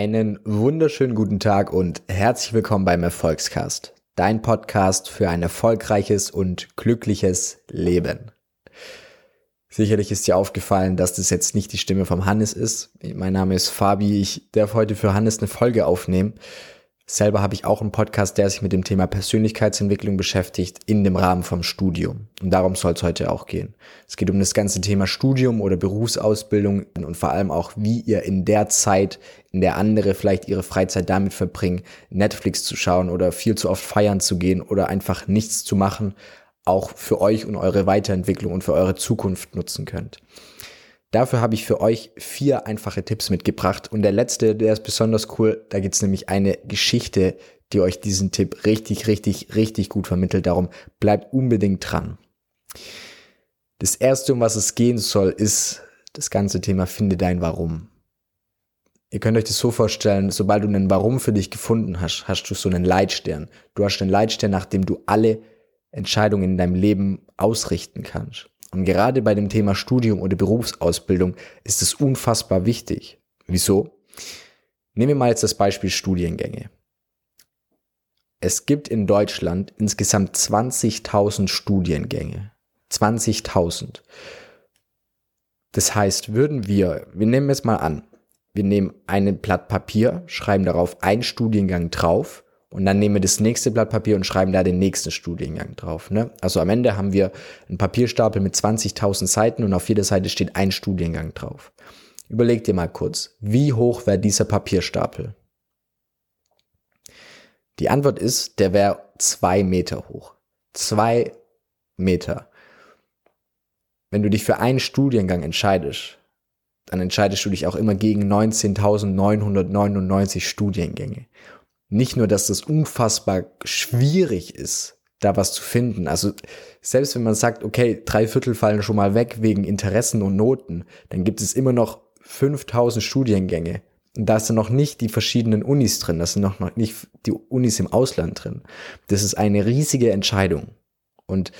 Einen wunderschönen guten Tag und herzlich willkommen beim Erfolgscast, dein Podcast für ein erfolgreiches und glückliches Leben. Sicherlich ist dir aufgefallen, dass das jetzt nicht die Stimme vom Hannes ist. Mein Name ist Fabi, ich darf heute für Hannes eine Folge aufnehmen Selber habe ich auch einen Podcast, der sich mit dem Thema Persönlichkeitsentwicklung beschäftigt, in dem Rahmen vom Studium. Und darum soll es heute auch gehen. Es geht um das ganze Thema Studium oder Berufsausbildung und vor allem auch, wie ihr in der Zeit, in der andere vielleicht ihre Freizeit damit verbringen, Netflix zu schauen oder viel zu oft feiern zu gehen oder einfach nichts zu machen, auch für euch und eure Weiterentwicklung und für eure Zukunft nutzen könnt. Dafür habe ich für euch vier einfache Tipps mitgebracht. Und der letzte, der ist besonders cool. Da gibt es nämlich eine Geschichte, die euch diesen Tipp richtig, richtig, richtig gut vermittelt. Darum bleibt unbedingt dran. Das erste, um was es gehen soll, ist das ganze Thema Finde dein Warum. Ihr könnt euch das so vorstellen, sobald du einen Warum für dich gefunden hast, hast du so einen Leitstern. Du hast einen Leitstern, nach dem du alle Entscheidungen in deinem Leben ausrichten kannst. Und gerade bei dem Thema Studium oder Berufsausbildung ist es unfassbar wichtig. Wieso? Nehmen wir mal jetzt das Beispiel Studiengänge. Es gibt in Deutschland insgesamt 20.000 Studiengänge. 20.000. Das heißt, würden wir, wir nehmen jetzt mal an, wir nehmen ein Blatt Papier, schreiben darauf einen Studiengang drauf und dann nehmen wir das nächste Blatt Papier und schreiben da den nächsten Studiengang drauf. Ne? Also am Ende haben wir einen Papierstapel mit 20.000 Seiten und auf jeder Seite steht ein Studiengang drauf. Überleg dir mal kurz, wie hoch wäre dieser Papierstapel? Die Antwort ist, der wäre zwei Meter hoch. Zwei Meter. Wenn du dich für einen Studiengang entscheidest, dann entscheidest du dich auch immer gegen 19.999 Studiengänge nicht nur, dass das unfassbar schwierig ist, da was zu finden. Also selbst wenn man sagt, okay, drei Viertel fallen schon mal weg wegen Interessen und Noten, dann gibt es immer noch 5000 Studiengänge. Und da sind noch nicht die verschiedenen Unis drin, da sind noch nicht die Unis im Ausland drin. Das ist eine riesige Entscheidung. Und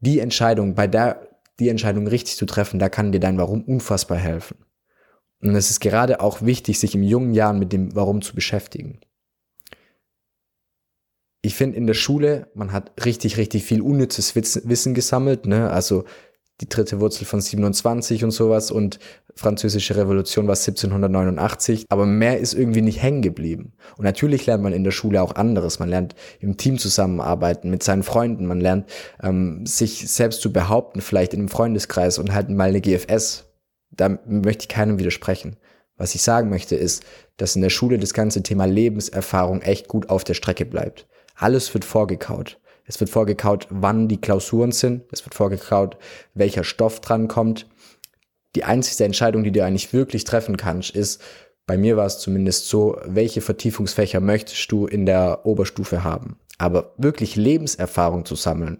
die Entscheidung, bei der, die Entscheidung richtig zu treffen, da kann dir dein Warum unfassbar helfen. Und es ist gerade auch wichtig, sich im jungen Jahren mit dem Warum zu beschäftigen ich finde in der Schule, man hat richtig, richtig viel unnützes Wissen gesammelt, ne? Also die dritte Wurzel von 27 und sowas und französische Revolution war 1789, aber mehr ist irgendwie nicht hängen geblieben. Und natürlich lernt man in der Schule auch anderes. Man lernt im Team zusammenarbeiten, mit seinen Freunden, man lernt ähm, sich selbst zu behaupten, vielleicht in einem Freundeskreis und halt mal eine GFS. Da möchte ich keinem widersprechen. Was ich sagen möchte ist, dass in der Schule das ganze Thema Lebenserfahrung echt gut auf der Strecke bleibt. Alles wird vorgekaut. Es wird vorgekaut, wann die Klausuren sind. Es wird vorgekaut, welcher Stoff dran kommt. Die einzige Entscheidung, die du eigentlich wirklich treffen kannst, ist, bei mir war es zumindest so, welche Vertiefungsfächer möchtest du in der Oberstufe haben? Aber wirklich Lebenserfahrung zu sammeln,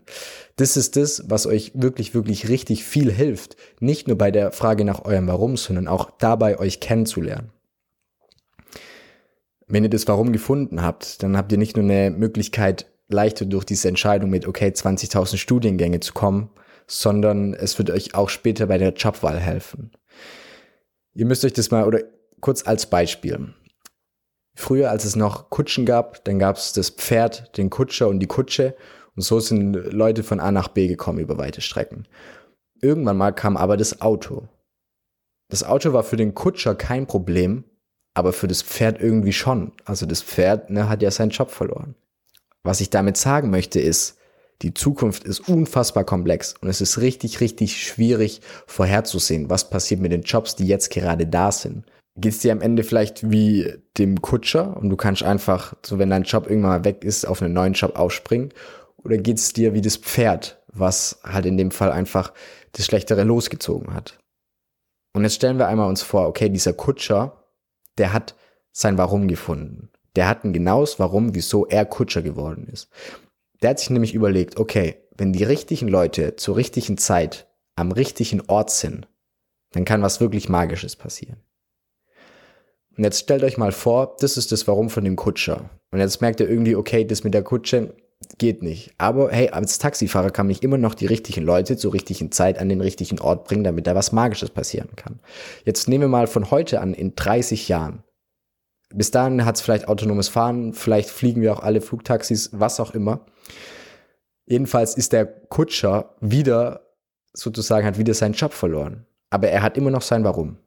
das ist das, was euch wirklich, wirklich richtig viel hilft. Nicht nur bei der Frage nach eurem Warum, sondern auch dabei, euch kennenzulernen. Wenn ihr das Warum gefunden habt, dann habt ihr nicht nur eine Möglichkeit, leichter durch diese Entscheidung mit, okay, 20.000 Studiengänge zu kommen, sondern es wird euch auch später bei der Jobwahl helfen. Ihr müsst euch das mal, oder kurz als Beispiel. Früher, als es noch Kutschen gab, dann gab es das Pferd, den Kutscher und die Kutsche. Und so sind Leute von A nach B gekommen über weite Strecken. Irgendwann mal kam aber das Auto. Das Auto war für den Kutscher kein Problem, aber für das Pferd irgendwie schon. Also das Pferd ne, hat ja seinen Job verloren. Was ich damit sagen möchte ist, die Zukunft ist unfassbar komplex und es ist richtig, richtig schwierig vorherzusehen, was passiert mit den Jobs, die jetzt gerade da sind. Geht es dir am Ende vielleicht wie dem Kutscher und du kannst einfach, so wenn dein Job irgendwann mal weg ist, auf einen neuen Job aufspringen? Oder geht es dir wie das Pferd, was halt in dem Fall einfach das Schlechtere losgezogen hat? Und jetzt stellen wir einmal uns vor, okay, dieser Kutscher, der hat sein Warum gefunden. Der hat ein genaues Warum, wieso er Kutscher geworden ist. Der hat sich nämlich überlegt, okay, wenn die richtigen Leute zur richtigen Zeit am richtigen Ort sind, dann kann was wirklich Magisches passieren. Und jetzt stellt euch mal vor, das ist das Warum von dem Kutscher. Und jetzt merkt ihr irgendwie, okay, das mit der Kutsche geht nicht. Aber hey, als Taxifahrer kann mich immer noch die richtigen Leute zur richtigen Zeit an den richtigen Ort bringen, damit da was Magisches passieren kann. Jetzt nehmen wir mal von heute an, in 30 Jahren Bis dahin hat es vielleicht autonomes Fahren, vielleicht fliegen wir auch alle Flugtaxis, was auch immer. Jedenfalls ist der Kutscher wieder sozusagen, hat wieder seinen Job verloren. Aber er hat immer noch sein Warum.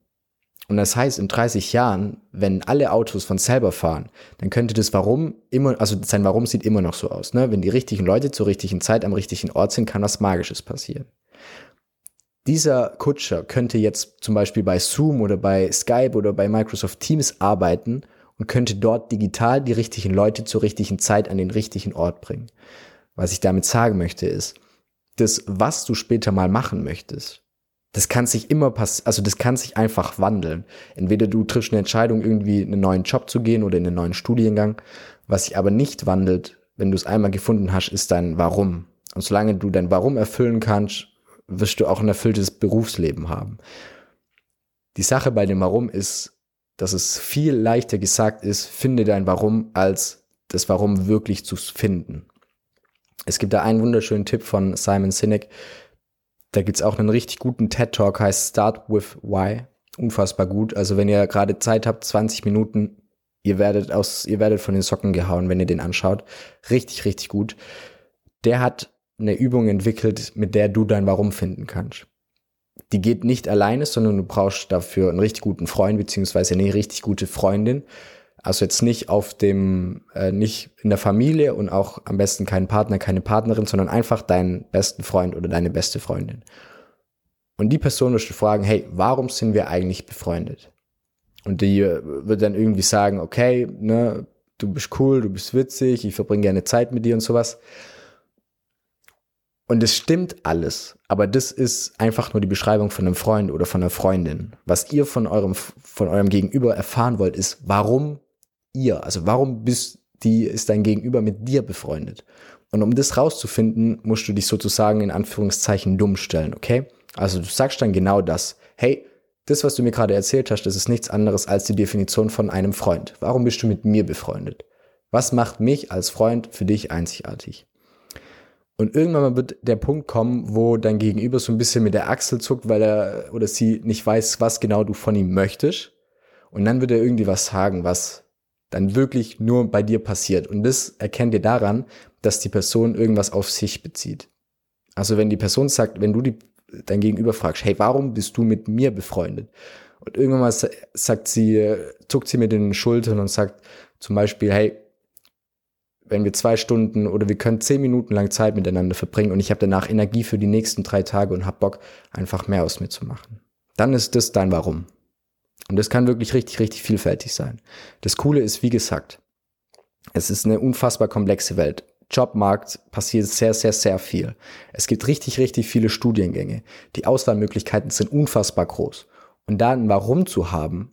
Und das heißt, in 30 Jahren, wenn alle Autos von selber fahren, dann könnte das Warum immer, also sein Warum sieht immer noch so aus. Ne? Wenn die richtigen Leute zur richtigen Zeit am richtigen Ort sind, kann was Magisches passieren. Dieser Kutscher könnte jetzt zum Beispiel bei Zoom oder bei Skype oder bei Microsoft Teams arbeiten und könnte dort digital die richtigen Leute zur richtigen Zeit an den richtigen Ort bringen. Was ich damit sagen möchte ist, das, was du später mal machen möchtest, das kann sich immer passieren, also das kann sich einfach wandeln. Entweder du triffst eine Entscheidung, irgendwie in einen neuen Job zu gehen oder in einen neuen Studiengang. Was sich aber nicht wandelt, wenn du es einmal gefunden hast, ist dein Warum. Und solange du dein Warum erfüllen kannst, wirst du auch ein erfülltes Berufsleben haben. Die Sache bei dem Warum ist, dass es viel leichter gesagt ist, finde dein Warum, als das Warum wirklich zu finden. Es gibt da einen wunderschönen Tipp von Simon Sinek. Da gibt's auch einen richtig guten TED-Talk, heißt Start with Why. Unfassbar gut. Also wenn ihr gerade Zeit habt, 20 Minuten, ihr werdet aus, ihr werdet von den Socken gehauen, wenn ihr den anschaut. Richtig, richtig gut. Der hat eine Übung entwickelt, mit der du dein Warum finden kannst. Die geht nicht alleine, sondern du brauchst dafür einen richtig guten Freund beziehungsweise eine richtig gute Freundin. Also jetzt nicht auf dem, äh, nicht in der Familie und auch am besten keinen Partner, keine Partnerin, sondern einfach deinen besten Freund oder deine beste Freundin. Und die Person wirst du fragen, hey, warum sind wir eigentlich befreundet? Und die äh, wird dann irgendwie sagen, okay, ne, du bist cool, du bist witzig, ich verbringe gerne Zeit mit dir und sowas. Und es stimmt alles, aber das ist einfach nur die Beschreibung von einem Freund oder von einer Freundin. Was ihr von eurem, von eurem Gegenüber erfahren wollt, ist, warum ihr, also warum bist die, ist dein Gegenüber mit dir befreundet? Und um das rauszufinden, musst du dich sozusagen in Anführungszeichen dumm stellen, okay? Also du sagst dann genau das. Hey, das, was du mir gerade erzählt hast, das ist nichts anderes als die Definition von einem Freund. Warum bist du mit mir befreundet? Was macht mich als Freund für dich einzigartig? Und irgendwann wird der Punkt kommen, wo dein Gegenüber so ein bisschen mit der Achsel zuckt, weil er oder sie nicht weiß, was genau du von ihm möchtest. Und dann wird er irgendwie was sagen, was dann wirklich nur bei dir passiert. Und das erkennt ihr daran, dass die Person irgendwas auf sich bezieht. Also wenn die Person sagt, wenn du die, dein Gegenüber fragst, hey, warum bist du mit mir befreundet? Und irgendwann mal sagt sie, zuckt sie mit den Schultern und sagt zum Beispiel, hey, wenn wir zwei Stunden oder wir können zehn Minuten lang Zeit miteinander verbringen und ich habe danach Energie für die nächsten drei Tage und habe Bock, einfach mehr aus mir zu machen. Dann ist das dein Warum. Und das kann wirklich richtig, richtig vielfältig sein. Das Coole ist, wie gesagt, es ist eine unfassbar komplexe Welt. Jobmarkt passiert sehr, sehr, sehr viel. Es gibt richtig, richtig viele Studiengänge. Die Auswahlmöglichkeiten sind unfassbar groß. Und da ein Warum zu haben,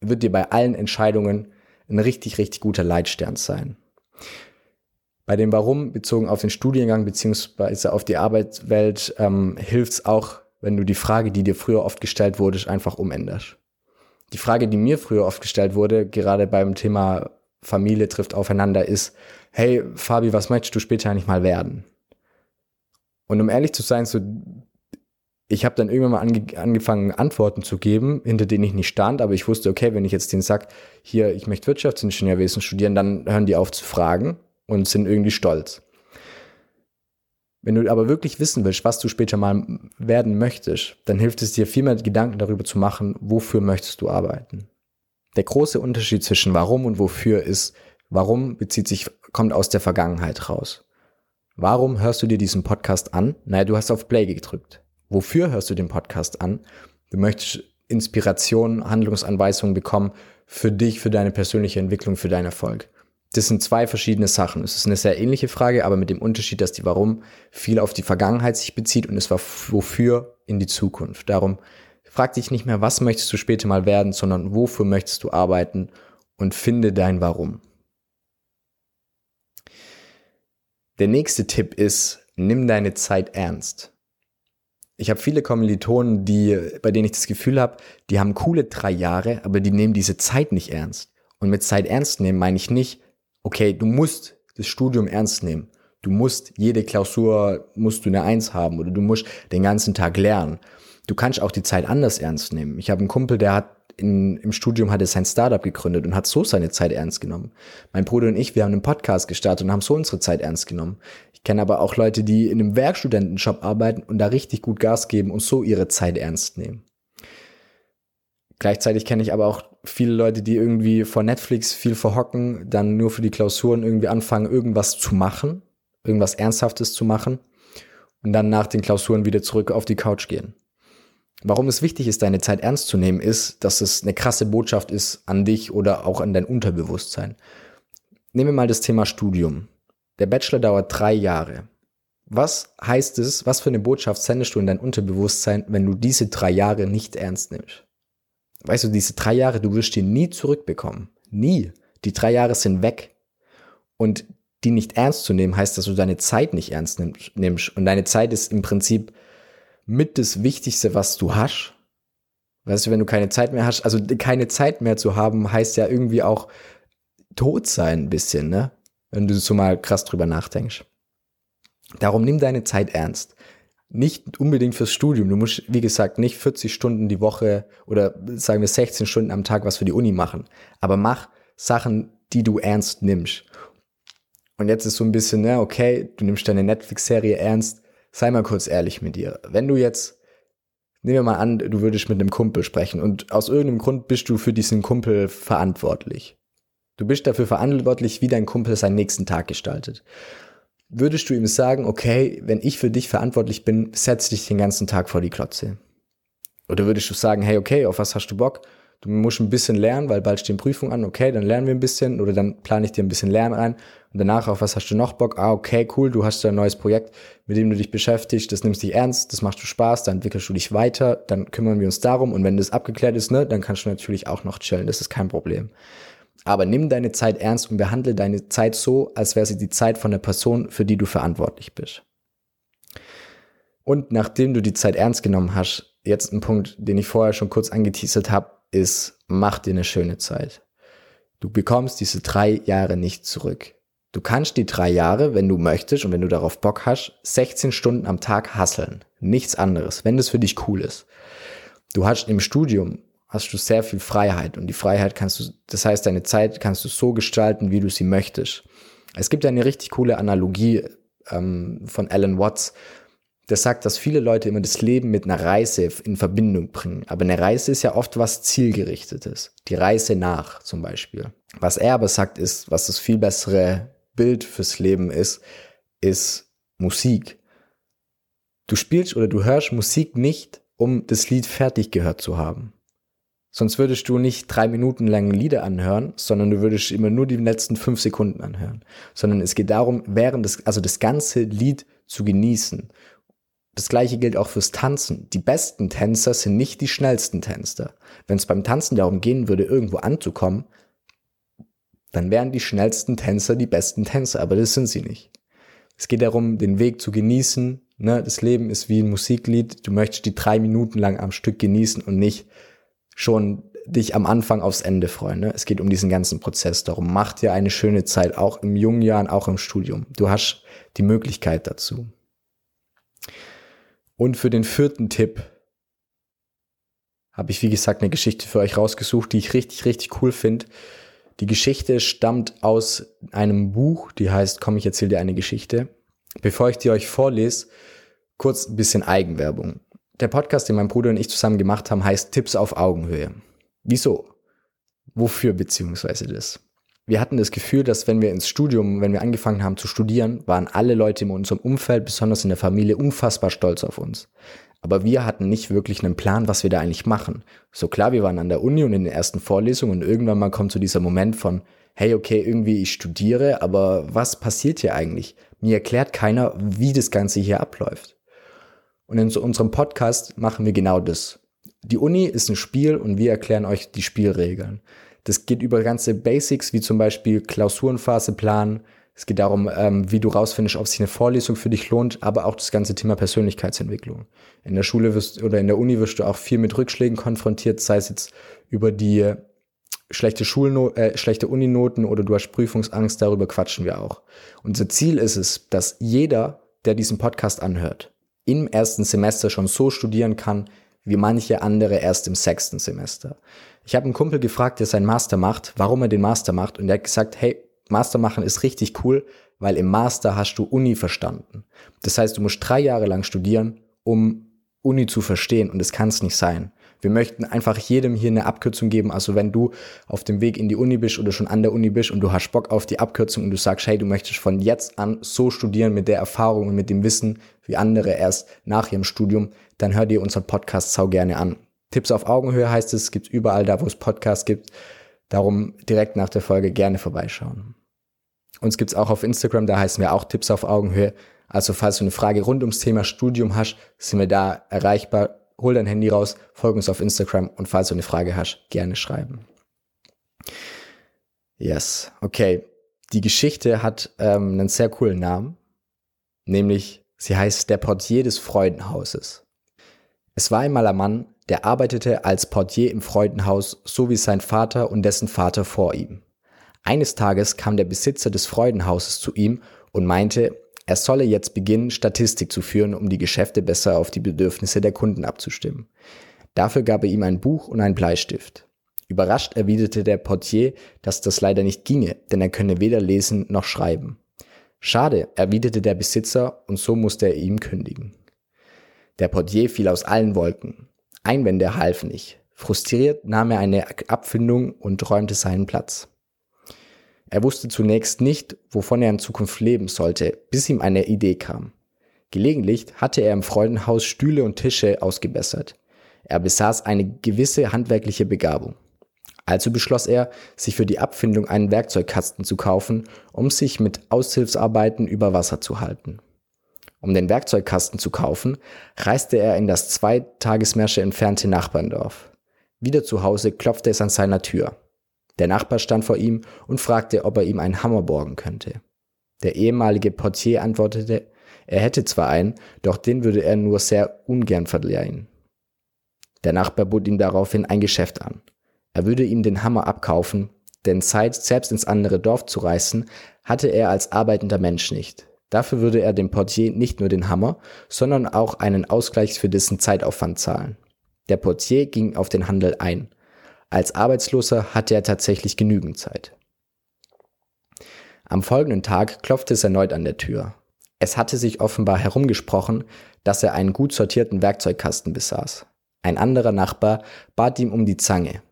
wird dir bei allen Entscheidungen ein richtig, richtig guter Leitstern sein. Bei dem Warum bezogen auf den Studiengang beziehungsweise auf die Arbeitswelt ähm, hilft es auch, wenn du die Frage, die dir früher oft gestellt wurde, einfach umänderst. Die Frage, die mir früher oft gestellt wurde, gerade beim Thema Familie trifft aufeinander, ist, hey Fabi, was möchtest du später eigentlich mal werden? Und um ehrlich zu sein, so, ich habe dann irgendwann mal ange angefangen, Antworten zu geben, hinter denen ich nicht stand, aber ich wusste, okay, wenn ich jetzt denen sage, hier, ich möchte Wirtschaftsingenieurwesen studieren, dann hören die auf zu fragen und sind irgendwie stolz. Wenn du aber wirklich wissen willst, was du später mal werden möchtest, dann hilft es dir viel mehr Gedanken darüber zu machen, wofür möchtest du arbeiten. Der große Unterschied zwischen warum und wofür ist, warum bezieht sich, kommt aus der Vergangenheit raus. Warum hörst du dir diesen Podcast an? Naja, du hast auf Play gedrückt. Wofür hörst du den Podcast an? Du möchtest Inspiration, Handlungsanweisungen bekommen für dich, für deine persönliche Entwicklung, für deinen Erfolg. Das sind zwei verschiedene Sachen. Es ist eine sehr ähnliche Frage, aber mit dem Unterschied, dass die Warum viel auf die Vergangenheit sich bezieht und es war wofür in die Zukunft. Darum frag dich nicht mehr, was möchtest du später mal werden, sondern wofür möchtest du arbeiten und finde dein Warum. Der nächste Tipp ist, nimm deine Zeit ernst. Ich habe viele Kommilitonen, die, bei denen ich das Gefühl habe, die haben coole drei Jahre, aber die nehmen diese Zeit nicht ernst. Und mit Zeit ernst nehmen meine ich nicht, okay, du musst das Studium ernst nehmen. Du musst jede Klausur, musst du eine Eins haben oder du musst den ganzen Tag lernen. Du kannst auch die Zeit anders ernst nehmen. Ich habe einen Kumpel, der hat in, im Studium hat er sein Startup gegründet und hat so seine Zeit ernst genommen. Mein Bruder und ich, wir haben einen Podcast gestartet und haben so unsere Zeit ernst genommen. Ich kenne aber auch Leute, die in einem Werkstudentenjob arbeiten und da richtig gut Gas geben und so ihre Zeit ernst nehmen. Gleichzeitig kenne ich aber auch viele Leute, die irgendwie vor Netflix viel verhocken, dann nur für die Klausuren irgendwie anfangen, irgendwas zu machen, irgendwas Ernsthaftes zu machen und dann nach den Klausuren wieder zurück auf die Couch gehen. Warum es wichtig ist, deine Zeit ernst zu nehmen, ist, dass es eine krasse Botschaft ist an dich oder auch an dein Unterbewusstsein. Nehmen wir mal das Thema Studium. Der Bachelor dauert drei Jahre. Was heißt es, was für eine Botschaft sendest du in dein Unterbewusstsein, wenn du diese drei Jahre nicht ernst nimmst? Weißt du, diese drei Jahre, du wirst die nie zurückbekommen. Nie. Die drei Jahre sind weg. Und die nicht ernst zu nehmen, heißt, dass du deine Zeit nicht ernst nimmst. Und deine Zeit ist im Prinzip mit das Wichtigste, was du hast. Weißt du, wenn du keine Zeit mehr hast, also keine Zeit mehr zu haben, heißt ja irgendwie auch tot sein ein bisschen, ne? Wenn du so mal krass drüber nachdenkst. Darum nimm deine Zeit ernst. Nicht unbedingt fürs Studium. Du musst, wie gesagt, nicht 40 Stunden die Woche oder sagen wir 16 Stunden am Tag was für die Uni machen. Aber mach Sachen, die du ernst nimmst. Und jetzt ist so ein bisschen, ne, okay, du nimmst deine Netflix-Serie ernst. Sei mal kurz ehrlich mit dir. Wenn du jetzt, nehmen wir mal an, du würdest mit einem Kumpel sprechen und aus irgendeinem Grund bist du für diesen Kumpel verantwortlich. Du bist dafür verantwortlich, wie dein Kumpel seinen nächsten Tag gestaltet würdest du ihm sagen, okay, wenn ich für dich verantwortlich bin, setz dich den ganzen Tag vor die Klotze? Oder würdest du sagen, hey, okay, auf was hast du Bock? Du musst ein bisschen lernen, weil bald stehen Prüfungen an, okay, dann lernen wir ein bisschen oder dann plane ich dir ein bisschen Lernen ein und danach auf was hast du noch Bock? Ah, okay, cool, du hast da ein neues Projekt, mit dem du dich beschäftigst, das nimmst dich ernst, das machst du Spaß, dann entwickelst du dich weiter, dann kümmern wir uns darum und wenn das abgeklärt ist, ne, dann kannst du natürlich auch noch chillen, das ist kein Problem. Aber nimm deine Zeit ernst und behandle deine Zeit so, als wäre sie die Zeit von der Person, für die du verantwortlich bist. Und nachdem du die Zeit ernst genommen hast, jetzt ein Punkt, den ich vorher schon kurz angeteasert habe, ist, mach dir eine schöne Zeit. Du bekommst diese drei Jahre nicht zurück. Du kannst die drei Jahre, wenn du möchtest und wenn du darauf Bock hast, 16 Stunden am Tag hasseln. Nichts anderes, wenn das für dich cool ist. Du hast im Studium hast du sehr viel Freiheit und die Freiheit kannst du, das heißt, deine Zeit kannst du so gestalten, wie du sie möchtest. Es gibt eine richtig coole Analogie ähm, von Alan Watts, der sagt, dass viele Leute immer das Leben mit einer Reise in Verbindung bringen. Aber eine Reise ist ja oft was zielgerichtetes. Die Reise nach zum Beispiel. Was er aber sagt ist, was das viel bessere Bild fürs Leben ist, ist Musik. Du spielst oder du hörst Musik nicht, um das Lied fertig gehört zu haben. Sonst würdest du nicht drei Minuten lang Lieder anhören, sondern du würdest immer nur die letzten fünf Sekunden anhören. Sondern es geht darum, während des, also das ganze Lied zu genießen. Das gleiche gilt auch fürs Tanzen. Die besten Tänzer sind nicht die schnellsten Tänzer. Wenn es beim Tanzen darum gehen würde, irgendwo anzukommen, dann wären die schnellsten Tänzer die besten Tänzer, aber das sind sie nicht. Es geht darum, den Weg zu genießen. Ne? Das Leben ist wie ein Musiklied. Du möchtest die drei Minuten lang am Stück genießen und nicht schon dich am Anfang aufs Ende freuen. Ne? Es geht um diesen ganzen Prozess. Darum mach dir eine schöne Zeit, auch im jungen Jahren, auch im Studium. Du hast die Möglichkeit dazu. Und für den vierten Tipp habe ich, wie gesagt, eine Geschichte für euch rausgesucht, die ich richtig, richtig cool finde. Die Geschichte stammt aus einem Buch, die heißt Komm, ich erzähle dir eine Geschichte. Bevor ich die euch vorlese, kurz ein bisschen Eigenwerbung. Der Podcast, den mein Bruder und ich zusammen gemacht haben, heißt Tipps auf Augenhöhe. Wieso? Wofür beziehungsweise das? Wir hatten das Gefühl, dass wenn wir ins Studium, wenn wir angefangen haben zu studieren, waren alle Leute in unserem Umfeld, besonders in der Familie, unfassbar stolz auf uns. Aber wir hatten nicht wirklich einen Plan, was wir da eigentlich machen. So klar, wir waren an der Uni und in den ersten Vorlesungen und irgendwann mal kommt so dieser Moment von, hey, okay, irgendwie ich studiere, aber was passiert hier eigentlich? Mir erklärt keiner, wie das Ganze hier abläuft. Und in unserem Podcast machen wir genau das. Die Uni ist ein Spiel und wir erklären euch die Spielregeln. Das geht über ganze Basics, wie zum Beispiel Klausurenphase planen. Es geht darum, ähm, wie du rausfindest, ob sich eine Vorlesung für dich lohnt, aber auch das ganze Thema Persönlichkeitsentwicklung. In der Schule wirst oder in der Uni wirst du auch viel mit Rückschlägen konfrontiert, sei es jetzt über die schlechte Schulno äh, schlechte Uninoten oder du hast Prüfungsangst, darüber quatschen wir auch. Unser Ziel ist es, dass jeder, der diesen Podcast anhört, im ersten Semester schon so studieren kann, wie manche andere erst im sechsten Semester. Ich habe einen Kumpel gefragt, der seinen Master macht, warum er den Master macht und er hat gesagt, hey, Master machen ist richtig cool, weil im Master hast du Uni verstanden. Das heißt, du musst drei Jahre lang studieren, um Uni zu verstehen und das kann es nicht sein. Wir möchten einfach jedem hier eine Abkürzung geben. Also wenn du auf dem Weg in die Uni bist oder schon an der Uni bist und du hast Bock auf die Abkürzung und du sagst, hey, du möchtest von jetzt an so studieren mit der Erfahrung und mit dem Wissen wie andere erst nach ihrem Studium, dann hör dir unseren Podcast sau gerne an. Tipps auf Augenhöhe heißt es, gibt's überall da, wo es Podcasts gibt. Darum direkt nach der Folge gerne vorbeischauen. Uns gibt's auch auf Instagram, da heißen wir auch Tipps auf Augenhöhe. Also falls du eine Frage rund ums Thema Studium hast, sind wir da erreichbar. Hol dein Handy raus, folge uns auf Instagram und falls du eine Frage hast, gerne schreiben. Yes, okay. Die Geschichte hat ähm, einen sehr coolen Namen, nämlich sie heißt Der Portier des Freudenhauses. Es war einmal ein Mann, der arbeitete als Portier im Freudenhaus, so wie sein Vater und dessen Vater vor ihm. Eines Tages kam der Besitzer des Freudenhauses zu ihm und meinte, er solle jetzt beginnen, Statistik zu führen, um die Geschäfte besser auf die Bedürfnisse der Kunden abzustimmen. Dafür gab er ihm ein Buch und einen Bleistift. Überrascht erwiderte der Portier, dass das leider nicht ginge, denn er könne weder lesen noch schreiben. Schade, erwiderte der Besitzer, und so musste er ihm kündigen. Der Portier fiel aus allen Wolken. Einwände halfen nicht. Frustriert nahm er eine Abfindung und räumte seinen Platz. Er wusste zunächst nicht, wovon er in Zukunft leben sollte, bis ihm eine Idee kam. Gelegentlich hatte er im Freudenhaus Stühle und Tische ausgebessert. Er besaß eine gewisse handwerkliche Begabung. Also beschloss er, sich für die Abfindung einen Werkzeugkasten zu kaufen, um sich mit Aushilfsarbeiten über Wasser zu halten. Um den Werkzeugkasten zu kaufen, reiste er in das zwei Tagesmärsche entfernte Nachbarndorf. Wieder zu Hause klopfte es an seiner Tür. Der Nachbar stand vor ihm und fragte, ob er ihm einen Hammer borgen könnte. Der ehemalige Portier antwortete, er hätte zwar einen, doch den würde er nur sehr ungern verleihen. Der Nachbar bot ihm daraufhin ein Geschäft an. Er würde ihm den Hammer abkaufen, denn Zeit, selbst ins andere Dorf zu reißen, hatte er als arbeitender Mensch nicht. Dafür würde er dem Portier nicht nur den Hammer, sondern auch einen Ausgleich für dessen Zeitaufwand zahlen. Der Portier ging auf den Handel ein. Als Arbeitsloser hatte er tatsächlich genügend Zeit. Am folgenden Tag klopfte es erneut an der Tür. Es hatte sich offenbar herumgesprochen, dass er einen gut sortierten Werkzeugkasten besaß. Ein anderer Nachbar bat ihm um die Zange.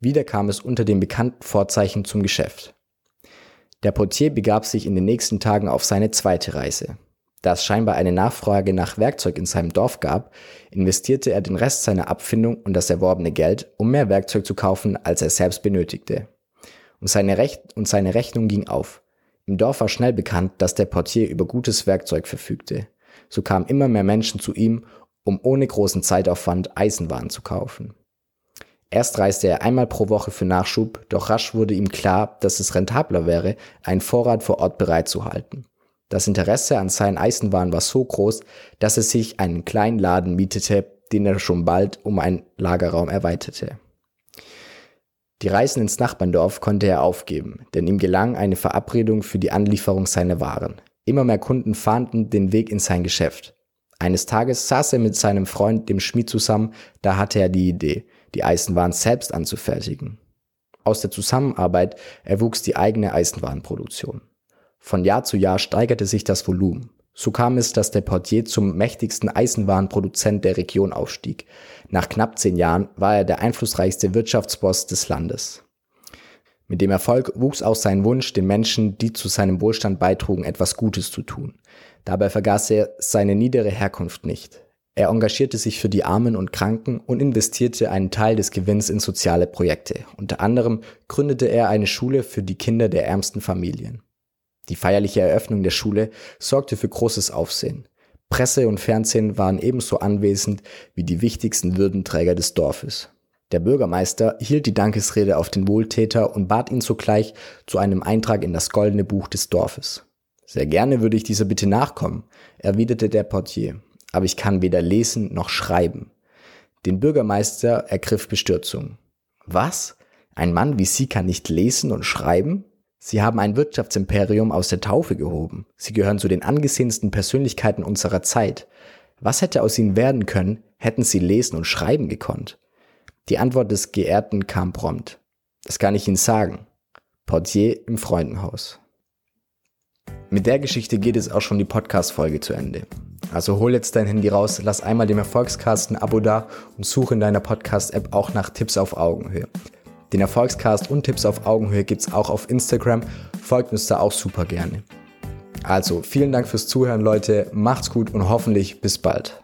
Wieder kam es unter den bekannten Vorzeichen zum Geschäft. Der Portier begab sich in den nächsten Tagen auf seine zweite Reise. Da es scheinbar eine Nachfrage nach Werkzeug in seinem Dorf gab, investierte er den Rest seiner Abfindung und das erworbene Geld, um mehr Werkzeug zu kaufen, als er selbst benötigte. Und seine, Recht und seine Rechnung ging auf. Im Dorf war schnell bekannt, dass der Portier über gutes Werkzeug verfügte. So kamen immer mehr Menschen zu ihm, um ohne großen Zeitaufwand Eisenwaren zu kaufen. Erst reiste er einmal pro Woche für Nachschub, doch rasch wurde ihm klar, dass es rentabler wäre, einen Vorrat vor Ort bereitzuhalten. Das Interesse an seinen Eisenwaren war so groß, dass er sich einen kleinen Laden mietete, den er schon bald um einen Lagerraum erweiterte. Die Reisen ins Nachbarndorf konnte er aufgeben, denn ihm gelang eine Verabredung für die Anlieferung seiner Waren. Immer mehr Kunden fahnden den Weg in sein Geschäft. Eines Tages saß er mit seinem Freund, dem Schmied, zusammen, da hatte er die Idee, die Eisenwaren selbst anzufertigen. Aus der Zusammenarbeit erwuchs die eigene Eisenwarenproduktion. Von Jahr zu Jahr steigerte sich das Volumen. So kam es, dass der Portier zum mächtigsten Eisenwarenproduzent der Region aufstieg. Nach knapp zehn Jahren war er der einflussreichste Wirtschaftsboss des Landes. Mit dem Erfolg wuchs auch sein Wunsch, den Menschen, die zu seinem Wohlstand beitrugen, etwas Gutes zu tun. Dabei vergaß er seine niedere Herkunft nicht. Er engagierte sich für die Armen und Kranken und investierte einen Teil des Gewinns in soziale Projekte. Unter anderem gründete er eine Schule für die Kinder der ärmsten Familien. Die feierliche Eröffnung der Schule sorgte für großes Aufsehen. Presse und Fernsehen waren ebenso anwesend wie die wichtigsten Würdenträger des Dorfes. Der Bürgermeister hielt die Dankesrede auf den Wohltäter und bat ihn sogleich zu einem Eintrag in das goldene Buch des Dorfes. Sehr gerne würde ich dieser Bitte nachkommen, erwiderte der Portier, aber ich kann weder lesen noch schreiben. Den Bürgermeister ergriff Bestürzung. Was? Ein Mann wie Sie kann nicht lesen und schreiben? Sie haben ein Wirtschaftsimperium aus der Taufe gehoben. Sie gehören zu den angesehensten Persönlichkeiten unserer Zeit. Was hätte aus ihnen werden können, hätten sie lesen und schreiben gekonnt? Die Antwort des Geehrten kam prompt. Das kann ich Ihnen sagen. Portier im Freundenhaus. Mit der Geschichte geht es auch schon die Podcast-Folge zu Ende. Also hol jetzt dein Handy raus, lass einmal dem Erfolgscast ein Abo da und suche in deiner Podcast-App auch nach Tipps auf Augenhöhe. Den Erfolgscast und Tipps auf Augenhöhe gibt's auch auf Instagram. Folgt uns da auch super gerne. Also vielen Dank fürs Zuhören, Leute. Macht's gut und hoffentlich bis bald.